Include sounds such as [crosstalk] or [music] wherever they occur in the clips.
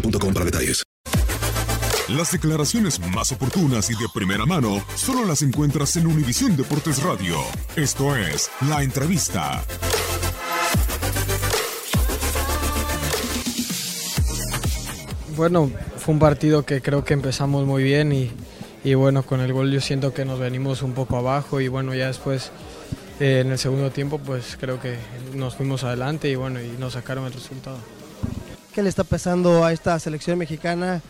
boostmobile.com para detalles. Las declaraciones más oportunas y de primera mano solo las encuentras en Univisión Deportes Radio. Esto es La Entrevista. Bueno, fue un partido que creo que empezamos muy bien y, y bueno, con el gol yo siento que nos venimos un poco abajo y bueno, ya después eh, en el segundo tiempo pues creo que nos fuimos adelante y bueno, y nos sacaron el resultado. ¿Qué le está pasando a esta selección mexicana?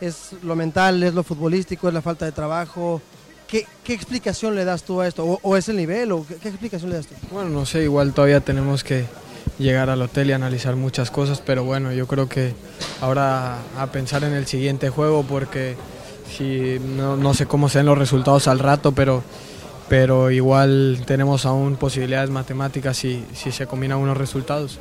¿Es lo mental, es lo futbolístico, es la falta de trabajo? ¿Qué, explicación le das tú a esto? ¿O, es el nivel? ¿O qué, qué explicación le das tú? Bueno, no sé, igual todavía tenemos que llegar al hotel y analizar muchas cosas, pero bueno, yo creo que ahora a pensar en el siguiente juego porque si no, no sé cómo sean los resultados al rato, pero, pero igual tenemos aún posibilidades matemáticas si, si se combinan unos resultados.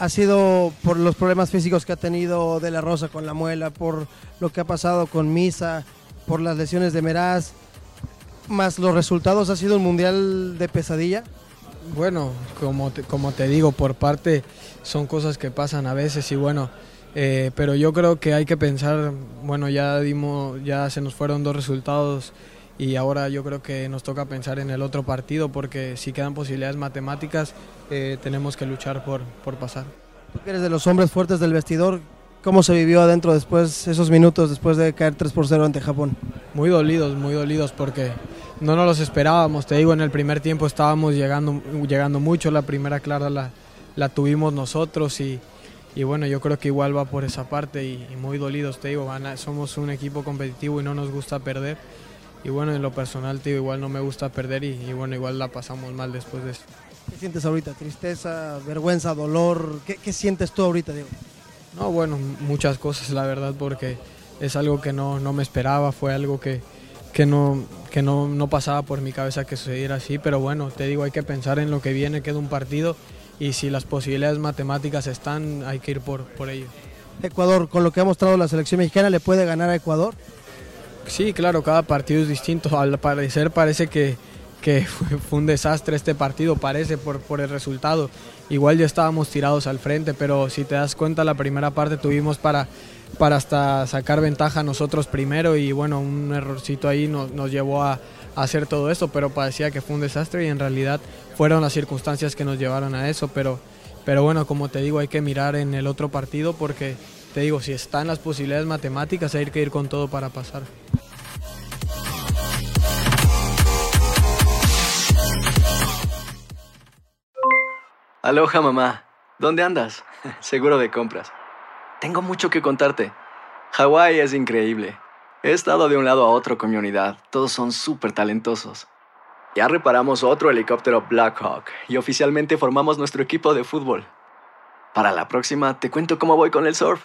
¿Ha sido por los problemas físicos que ha tenido De La Rosa con la muela, por lo que ha pasado con Misa, por las lesiones de Meraz, más los resultados? ¿Ha sido un mundial de pesadilla? Bueno, como te, como te digo, por parte son cosas que pasan a veces y bueno, eh, pero yo creo que hay que pensar, bueno, ya dimos, ya se nos fueron dos resultados y ahora yo creo que nos toca pensar en el otro partido porque si quedan posibilidades matemáticas eh, tenemos que luchar por, por pasar. Tú que eres de los hombres fuertes del vestidor, ¿cómo se vivió adentro después, esos minutos después de caer 3 por 0 ante Japón? Muy dolidos, muy dolidos porque no nos los esperábamos. Te digo, en el primer tiempo estábamos llegando, llegando mucho, la primera clara la, la tuvimos nosotros y, y, bueno, yo creo que igual va por esa parte y, y muy dolidos, te digo, van a, somos un equipo competitivo y no nos gusta perder. Y bueno, en lo personal, digo, igual no me gusta perder y, y bueno, igual la pasamos mal después de eso. ¿Qué sientes ahorita? ¿Tristeza, vergüenza, dolor? ¿Qué, qué sientes tú ahorita, Diego? No, bueno, muchas cosas, la verdad, porque es algo que no, no me esperaba, fue algo que, que, no, que no, no pasaba por mi cabeza que sucediera así, pero bueno, te digo, hay que pensar en lo que viene, queda un partido y si las posibilidades matemáticas están, hay que ir por, por ello. Ecuador, con lo que ha mostrado la selección mexicana, ¿le puede ganar a Ecuador? Sí, claro, cada partido es distinto. Al parecer parece que, que [laughs] fue, un desastre este partido, parece por, por el resultado. Igual ya estábamos tirados al frente, pero si te das cuenta, la primera parte tuvimos para, para hasta sacar ventaja nosotros primero y bueno, un errorcito ahí nos, nos llevó a, hacer todo esto, pero parecía que fue un desastre y en realidad fueron las circunstancias que nos llevaron a eso, pero, pero bueno, como te digo, hay que mirar en el otro partido porque te digo, si están las posibilidades matemáticas, hay que ir con todo para pasar. Aloha mamá, ¿dónde andas? [laughs] Seguro de compras. Tengo mucho que contarte. Hawái es increíble. He estado de un lado a otro con mi unidad. Todos son súper talentosos. Ya reparamos otro helicóptero Blackhawk y oficialmente formamos nuestro equipo de fútbol. Para la próxima te cuento cómo voy con el surf